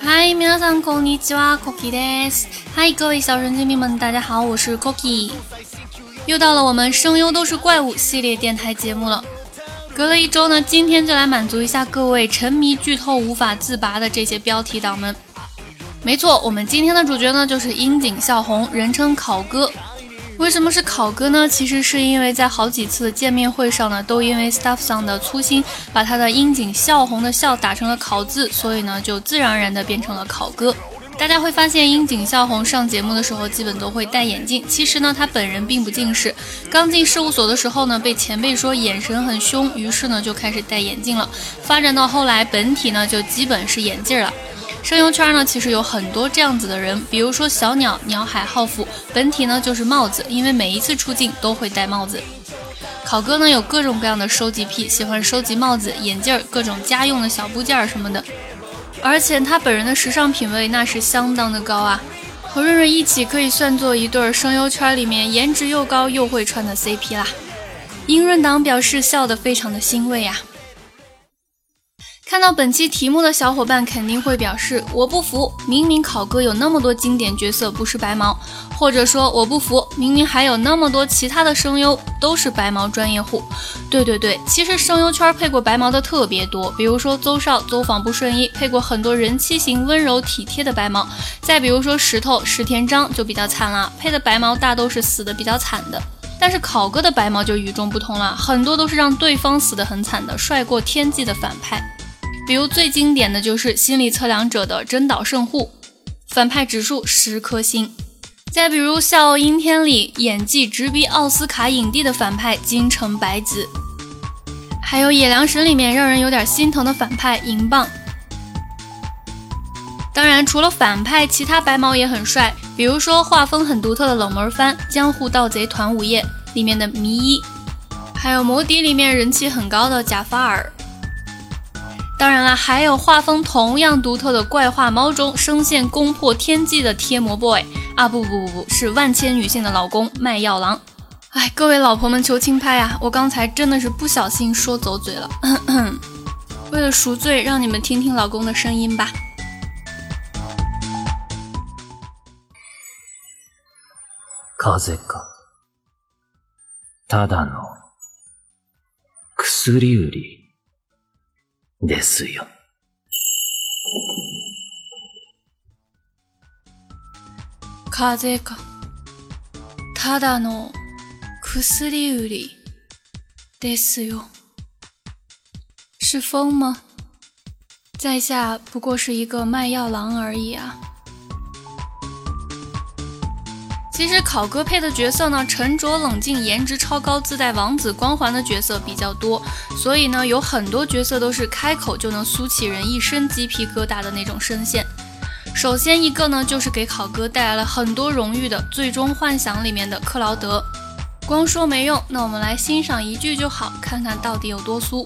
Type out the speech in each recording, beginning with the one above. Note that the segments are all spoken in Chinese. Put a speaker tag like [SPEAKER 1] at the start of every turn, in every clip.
[SPEAKER 1] 嗨，皆さんこんにちは，Cookie です。嗨，各位小神经病们，大家好，我是 Cookie。又到了我们声优都是怪物系列电台节目了。隔了一周呢，今天就来满足一下各位沉迷剧透无法自拔的这些标题党们。没错，我们今天的主角呢就是樱井孝宏，人称考哥。 为什么是考哥呢？其实是因为在好几次的见面会上呢，都因为 Staff Song 的粗心，把他的樱井孝宏的孝打成了考字，所以呢就自然而然的变成了考哥。大家会发现樱井孝宏上节目的时候基本都会戴眼镜，其实呢他本人并不近视。刚进事务所的时候呢，被前辈说眼神很凶，于是呢就开始戴眼镜了。发展到后来，本体呢就基本是眼镜了。声优圈呢，其实有很多这样子的人，比如说小鸟鸟海浩辅，本体呢就是帽子，因为每一次出镜都会戴帽子。考哥呢有各种各样的收集癖，喜欢收集帽子、眼镜、各种家用的小部件什么的，而且他本人的时尚品味那是相当的高啊，和润润一起可以算作一对声优圈里面颜值又高又会穿的 CP 啦。英润党表示笑得非常的欣慰啊。看到本期题目的小伙伴肯定会表示我不服，明明考哥有那么多经典角色不是白毛，或者说我不服，明明还有那么多其他的声优都是白毛专业户。对对对，其实声优圈配过白毛的特别多，比如说邹少邹访不顺意，配过很多人妻型温柔体贴的白毛；再比如说石头石田章就比较惨了，配的白毛大都是死的比较惨的。但是考哥的白毛就与众不同了，很多都是让对方死的很惨的，帅过天际的反派。比如最经典的就是心理测量者的真岛圣护，反派指数十颗星。再比如《笑傲阴天》里演技直逼奥斯卡影帝的反派京城白子，还有《野良神》里面让人有点心疼的反派银棒。当然，除了反派，其他白毛也很帅，比如说画风很独特的冷门番《江户盗贼团午夜》里面的迷一，还有《魔笛》里面人气很高的贾法尔。当然了，还有画风同样独特的怪画猫中声线攻破天际的贴膜 boy 啊，不不不不是万千女性的老公卖药郎。哎，各位老婆们求轻拍啊！我刚才真的是不小心说走嘴了。为了赎罪，让你们听听老公的声音吧。
[SPEAKER 2] 風か。ただの薬売り。 ですよ。
[SPEAKER 1] 風か。ただの薬売りですよ。是风吗？在下不过是一个卖药郎而已啊。其实考哥配的角色呢，沉着冷静、颜值超高、自带王子光环的角色比较多，所以呢，有很多角色都是开口就能酥起人一身鸡皮疙瘩的那种声线。首先一个呢，就是给考哥带来了很多荣誉的《最终幻想》里面的克劳德。光说没用，那我们来欣赏一句就好，看看到底有多酥。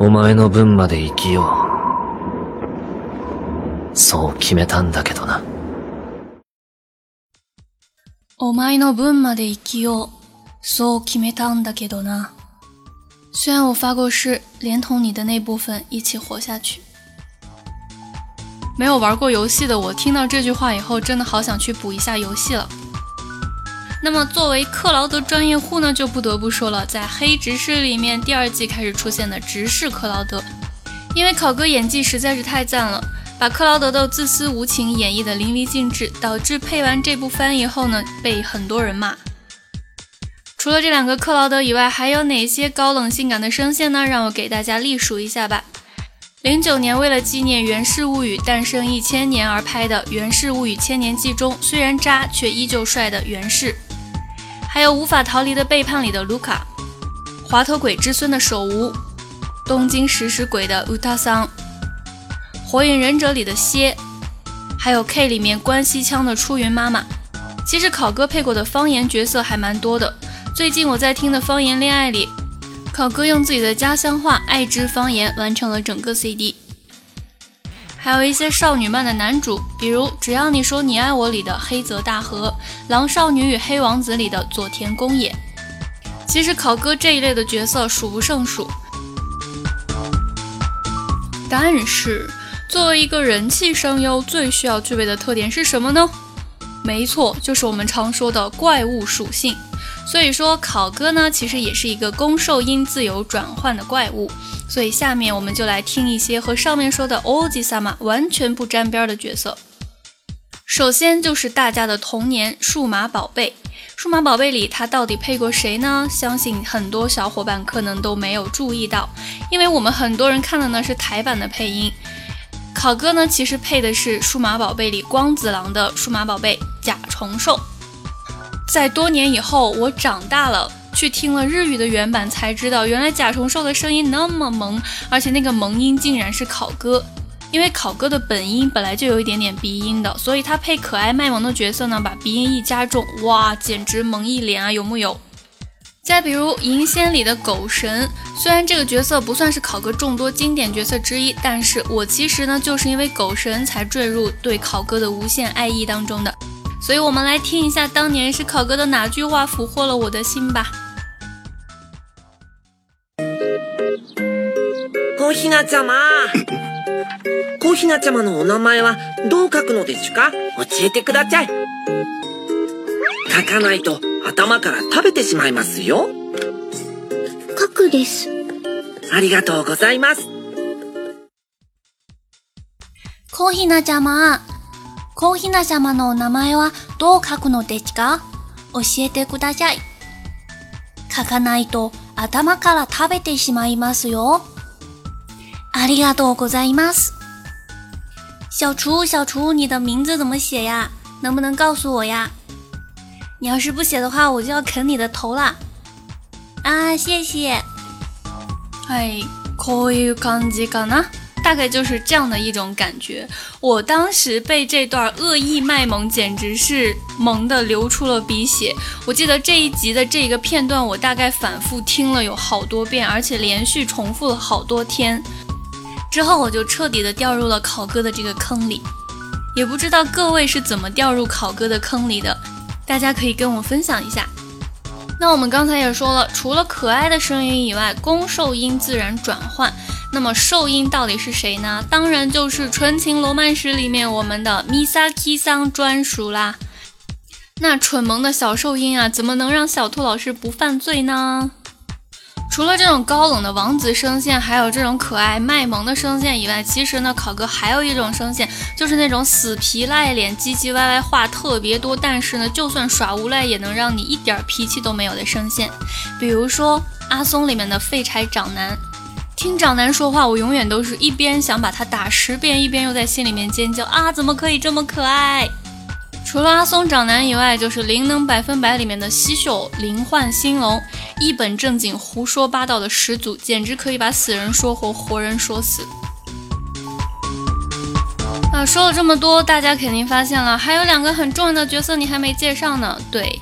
[SPEAKER 2] お前の分まで生きよう。そう決めたんだけどな。
[SPEAKER 1] お前の分まで生きよう。そう決めたんだけどな。虽然我发过誓，连同你的那部分一起活下去。没有玩过游戏的我，听到这句话以后，真的好想去补一下游戏了。 那么作为克劳德专业户呢，就不得不说了，在黑执事里面第二季开始出现的执事克劳德，因为考哥演技实在是太赞了，把克劳德的自私无情演绎的淋漓尽致，导致配完这部番以后呢，被很多人骂。除了这两个克劳德以外，还有哪些高冷性感的声线呢？让我给大家例数一下吧。零九年为了纪念《源氏物语》诞生一千年而拍的《源氏物语千年记》中，虽然渣却依旧帅的源氏。还有无法逃离的背叛里的卢卡，滑头鬼之孙的手无，东京食尸鬼的乌塔桑，火影忍者里的蝎，还有 K 里面关西腔的出云妈妈。其实考哥配过的方言角色还蛮多的。最近我在听的《方言恋爱》里，考哥用自己的家乡话爱之方言完成了整个 CD。还有一些少女漫的男主，比如《只要你说你爱我》里的黑泽大河，《狼少女与黑王子》里的佐田公也。其实考哥这一类的角色数不胜数，但是作为一个人气声优，最需要具备的特点是什么呢？没错，就是我们常说的怪物属性。所以说，考哥呢，其实也是一个攻受音自由转换的怪物。所以下面我们就来听一些和上面说的欧吉萨玛完全不沾边的角色。首先就是大家的童年数码宝贝。数码宝贝里它到底配过谁呢？相信很多小伙伴可能都没有注意到，因为我们很多人看的呢是台版的配音。考哥呢其实配的是数码宝贝里光子郎的数码宝贝甲虫兽。在多年以后，我长大了。去听了日语的原版，才知道原来甲虫兽的声音那么萌，而且那个萌音竟然是考哥。因为考哥的本音本来就有一点点鼻音的，所以他配可爱卖萌的角色呢，把鼻音一加重，哇，简直萌一脸啊，有木有？再比如银仙里的狗神，虽然这个角色不算是考哥众多经典角色之一，但是我其实呢就是因为狗神才坠入对考哥的无限爱意当中的。所以我们来听一下当年是考哥的哪句话俘获了我的心吧。
[SPEAKER 3] 小ひなちゃま。小ひなちゃまのお名前はどう書くのですか？教えてください。書かないと頭から食べてしまいますよ。
[SPEAKER 4] 書くです。
[SPEAKER 3] ありがとうございます。
[SPEAKER 4] 小ひなちゃま。小ひなちゃまのお名前はどう書くのですか？教えてください。書かないと頭から食べてしまいますよ。ありがとうございます。小厨，小厨，你的名字怎么写呀？能不能告诉我呀？你要是不写的话，我就要啃你的头啦！啊，谢谢。
[SPEAKER 1] 哎，こういう感じかな？大概就是这样的一种感觉。我当时被这段恶意卖萌，简直是萌的流出了鼻血。我记得这一集的这个片段，我大概反复听了有好多遍，而且连续重复了好多天。之后我就彻底的掉入了考哥的这个坑里。也不知道各位是怎么掉入考哥的坑里的，大家可以跟我分享一下。那我们刚才也说了，除了可爱的声音以外，攻受音自然转换。那么兽音到底是谁呢？当然就是《纯情罗曼史》里面我们的 Misaki 桑专属啦。那蠢萌的小兽音啊，怎么能让小兔老师不犯罪呢？除了这种高冷的王子声线，还有这种可爱卖萌的声线以外，其实呢，考哥还有一种声线，就是那种死皮赖脸、唧唧歪歪话特别多，但是呢，就算耍无赖也能让你一点脾气都没有的声线。比如说阿松里面的废柴长男。听长男说话，我永远都是一边想把他打十遍，一边又在心里面尖叫啊！怎么可以这么可爱？除了阿松长男以外，就是灵能百分百里面的西秀灵幻星龙，一本正经胡说八道的始祖，简直可以把死人说活，活人说死。啊，说了这么多，大家肯定发现了，还有两个很重要的角色你还没介绍呢。对。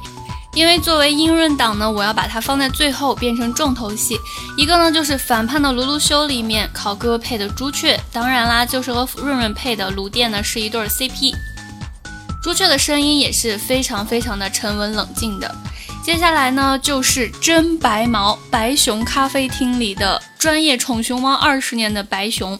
[SPEAKER 1] 因为作为英润党呢，我要把它放在最后，变成重头戏。一个呢就是反叛的鲁鲁修里面考哥配的朱雀，当然啦，就是和润润配的鲁电呢是一对 CP。朱雀的声音也是非常非常的沉稳冷静的。接下来呢就是真白毛白熊咖啡厅里的专业宠熊猫二十年的白熊，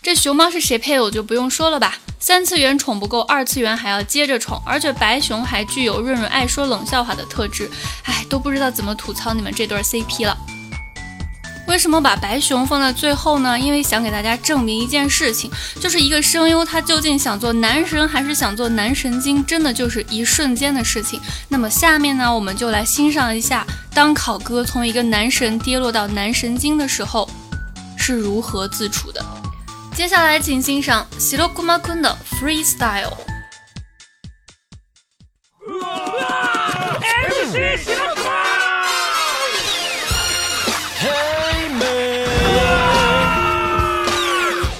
[SPEAKER 1] 这熊猫是谁配我就不用说了吧。三次元宠不够，二次元还要接着宠，而且白熊还具有润润爱说冷笑话的特质，哎，都不知道怎么吐槽你们这对 CP 了。为什么把白熊放在最后呢？因为想给大家证明一件事情，就是一个声优他究竟想做男神还是想做男神经，真的就是一瞬间的事情。那么下面呢，我们就来欣赏一下，当考哥从一个男神跌落到男神经的时候，是如何自处的。接下来，请欣赏喜乐库马坤的 Freestyle。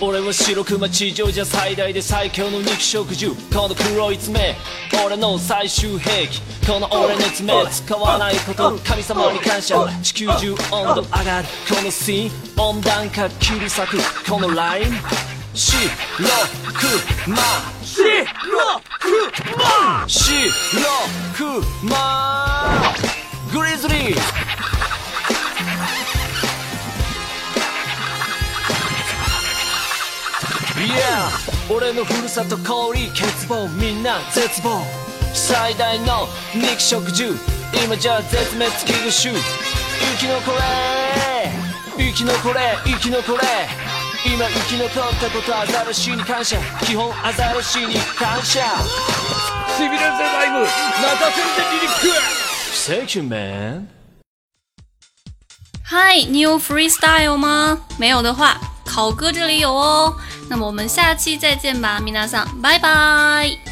[SPEAKER 5] 俺は白熊地上じゃ最大で最強の肉食獣。この黒い爪俺の最終兵器。この俺の爪使わないこと。神様に感謝。地球中温度上がる。このシーン温暖化切り裂く。このライン。白熊白熊白熊グリズリー俺のふるさと氷欠乏みんな絶望。最大の肉食獣今じゃ絶滅危惧種。生き残れ！生き残れ！生き残れ！今生き残ったことアザラシに感謝。基本アザラシに感謝。しびれるぜライブ泣かせるぜリリック Thank you man
[SPEAKER 1] 嗨，你有 freestyle 吗？没有的话，考哥这里有哦。那么我们下期再见吧，米娜桑，拜拜。